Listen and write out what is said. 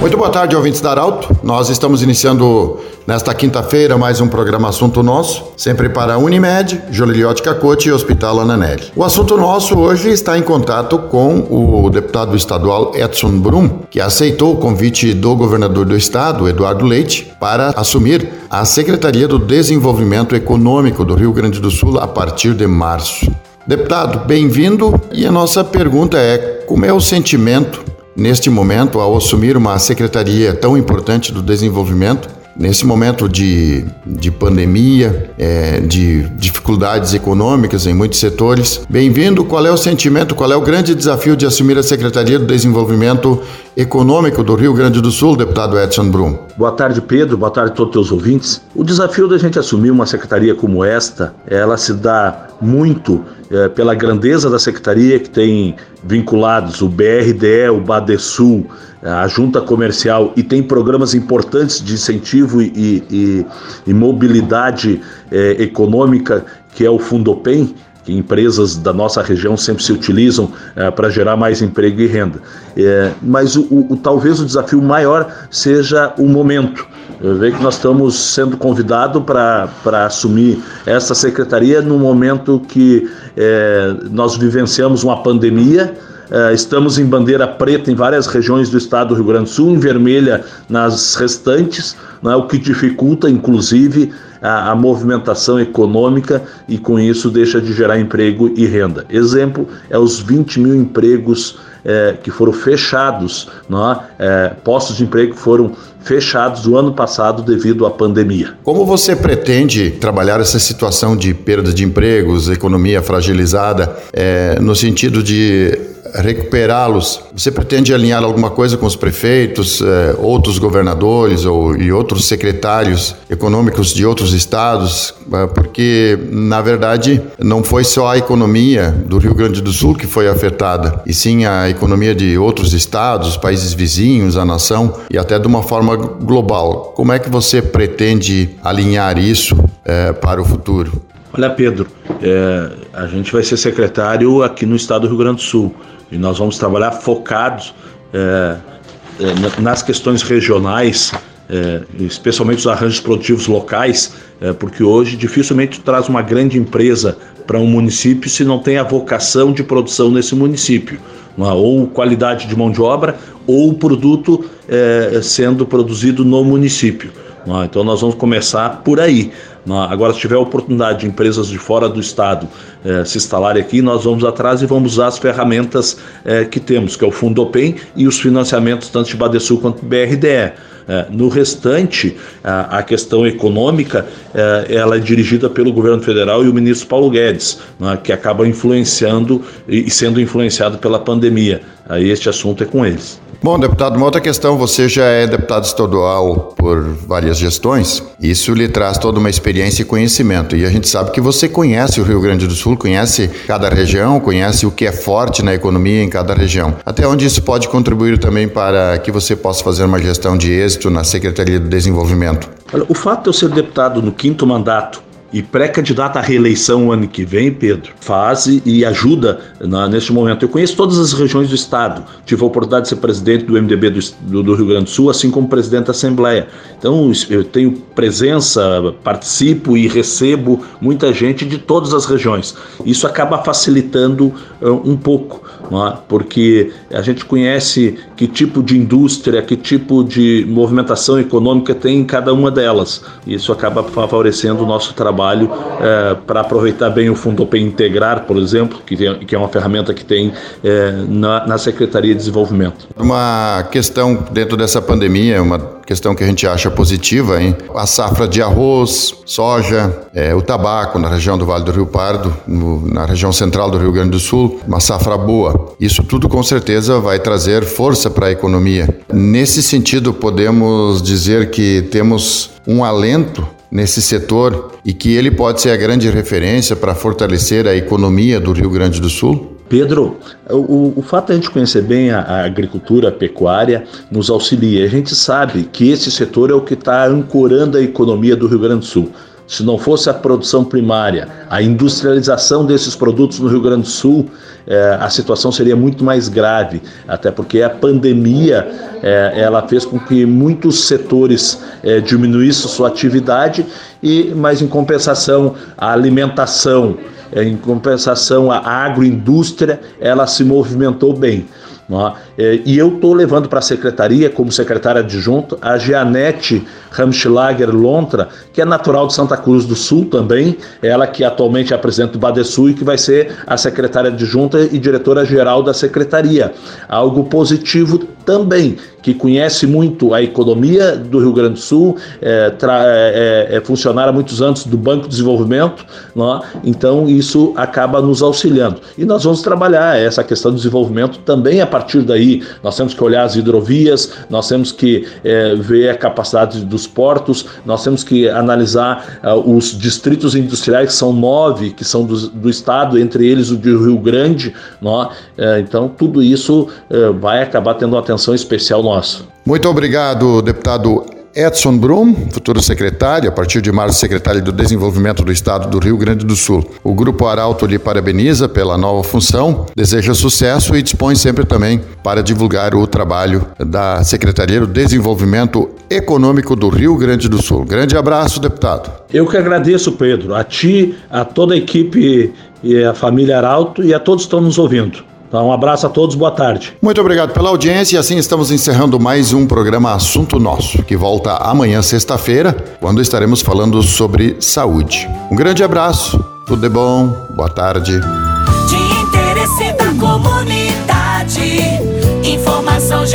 Muito boa tarde, ouvintes da Arauto. Nós estamos iniciando nesta quinta-feira mais um programa Assunto Nosso, sempre para Unimed, Joliliote Cacote e Hospital Ananelli. O assunto nosso hoje está em contato com o deputado estadual Edson Brum, que aceitou o convite do governador do estado, Eduardo Leite, para assumir a Secretaria do Desenvolvimento Econômico do Rio Grande do Sul a partir de março. Deputado, bem-vindo. E a nossa pergunta é: como é o sentimento neste momento, ao assumir uma secretaria tão importante do desenvolvimento, nesse momento de, de pandemia, é, de dificuldades econômicas em muitos setores. Bem-vindo. Qual é o sentimento, qual é o grande desafio de assumir a Secretaria do Desenvolvimento Econômico do Rio Grande do Sul, deputado Edson Brum? Boa tarde, Pedro. Boa tarde a todos os ouvintes. O desafio da gente assumir uma secretaria como esta, ela se dá muito é, pela grandeza da secretaria que tem vinculados o BRDE, o Badesul, a junta comercial e tem programas importantes de incentivo e, e, e mobilidade é, econômica, que é o Fundopem, que empresas da nossa região sempre se utilizam é, para gerar mais emprego e renda. É, mas o, o, talvez o desafio maior seja o momento. Eu vejo que nós estamos sendo convidados para assumir essa secretaria no momento que é, nós vivenciamos uma pandemia estamos em bandeira preta em várias regiões do estado do Rio Grande do Sul, em vermelha nas restantes, né, o que dificulta, inclusive, a, a, movimentação econômica e, com isso, deixa de gerar emprego e renda. Exemplo é os 20 mil empregos é, que foram fechados, né, é, postos de emprego que foram fechados o ano passado devido à pandemia. Como você pretende trabalhar essa situação de perda de empregos, economia fragilizada, é, no sentido de recuperá-los. Você pretende alinhar alguma coisa com os prefeitos, eh, outros governadores ou, e outros secretários econômicos de outros estados? Eh, porque, na verdade, não foi só a economia do Rio Grande do Sul que foi afetada, e sim a economia de outros estados, países vizinhos, a nação, e até de uma forma global. Como é que você pretende alinhar isso eh, para o futuro? Olha, Pedro, é, a gente vai ser secretário aqui no estado do Rio Grande do Sul e nós vamos trabalhar focados é, é, nas questões regionais, é, especialmente os arranjos produtivos locais, é, porque hoje dificilmente traz uma grande empresa para um município se não tem a vocação de produção nesse município, é? Ou qualidade de mão de obra, ou produto é, sendo produzido no município. É? Então nós vamos começar por aí. Agora, se tiver oportunidade de empresas de fora do estado eh, se instalarem aqui, nós vamos atrás e vamos usar as ferramentas eh, que temos, que é o Fundo Open e os financiamentos tanto de Badesul quanto do BRDE. Eh, no restante, a, questão econômica ela é dirigida pelo governo federal e o ministro Paulo Guedes, né, que acaba influenciando e sendo influenciado pela pandemia. Aí este assunto é com eles. Bom, deputado, uma outra questão. Você já é deputado estadual por várias gestões. Isso lhe traz toda uma experiência e conhecimento. E a gente sabe que você conhece o Rio Grande do Sul, conhece cada região, conhece o que é forte na economia em cada região. Até onde isso pode contribuir também para que você possa fazer uma gestão de êxito na Secretaria do Desenvolvimento? Olha, o fato de eu ser deputado no quinto mandato e pré-candidata à reeleição ano que vem, Pedro, faz e ajuda na, neste momento. Eu conheço todas as regiões do Estado, tive a oportunidade de ser presidente do MDB do, do, Rio Grande do Sul, assim como presidente da Assembleia. Então, eu tenho presença, participo e recebo muita gente de todas as regiões. Isso acaba facilitando uh, um pouco, é? porque a gente conhece que tipo de indústria, que tipo de movimentação econômica tem em cada uma delas. Isso acaba favorecendo o nosso trabalho é, para aproveitar bem o Fundo Open Integrar, por exemplo, que, tem, que é uma ferramenta que tem é, na, na Secretaria de Desenvolvimento. Uma questão dentro dessa pandemia, uma questão que a gente acha positiva, hein? A safra de arroz, soja, é, o tabaco na região do Vale do Rio Pardo, no, na região central do Rio Grande do Sul, uma safra boa. Isso tudo com certeza vai trazer força para a economia. Nesse sentido, podemos dizer que temos um alento nesse setor e que ele pode ser a grande referência para fortalecer a economia do Rio Grande do Sul? Pedro, o, o fato de a gente conhecer bem a, a, agricultura, a pecuária, nos auxilia. A gente sabe que esse setor é o que está ancorando a economia do Rio Grande do Sul. Se não fosse a produção primária, a industrialização desses produtos no Rio Grande do Sul, é, a situação seria muito mais grave, até porque a pandemia é, ela fez com que muitos setores é, diminuíssem sua atividade, e mas em compensação a alimentação, em compensação a agroindústria, ela se movimentou bem. É, e eu estou levando para a secretaria, como secretária adjunta, a Jeanette Ramschlager Lontra, que é natural de Santa Cruz do Sul também, ela que atualmente é a presidente do Badesul e que vai ser a secretária adjunta e diretora-geral da secretaria. Algo positivo também, que conhece muito a economia do Rio Grande do Sul, é, é, é, é funcionária há muitos anos do Banco de Desenvolvimento, é? então isso acaba nos auxiliando. E nós vamos trabalhar essa questão do desenvolvimento também a partir daí. Nós temos que olhar as hidrovias, nós temos que é, ver a capacidade dos portos, nós temos que analisar uh, os distritos industriais, que são nove, que são do, do estado, entre eles o de Rio Grande. É? então, tudo isso vai acabar tendo uma atenção especial nossa. Muito obrigado, deputado Edson Brum, futuro secretário, a partir de março secretário do Desenvolvimento do Estado do Rio Grande do Sul. O Grupo Arauto lhe parabeniza pela nova função, deseja sucesso e dispõe sempre também para divulgar o trabalho da Secretaria do Desenvolvimento Econômico do Rio Grande do Sul. Grande abraço, deputado. Eu que agradeço, Pedro, a ti, a toda a equipe e a família Arauto e a todos que estão nos ouvindo. Então, um abraço a todos, boa tarde. Muito obrigado pela audiência e assim estamos encerrando mais um programa Assunto Nosso, que volta amanhã, sexta-feira, quando estaremos falando sobre saúde. Um grande abraço, tudo de bom, boa tarde. De interesse da comunidade, informação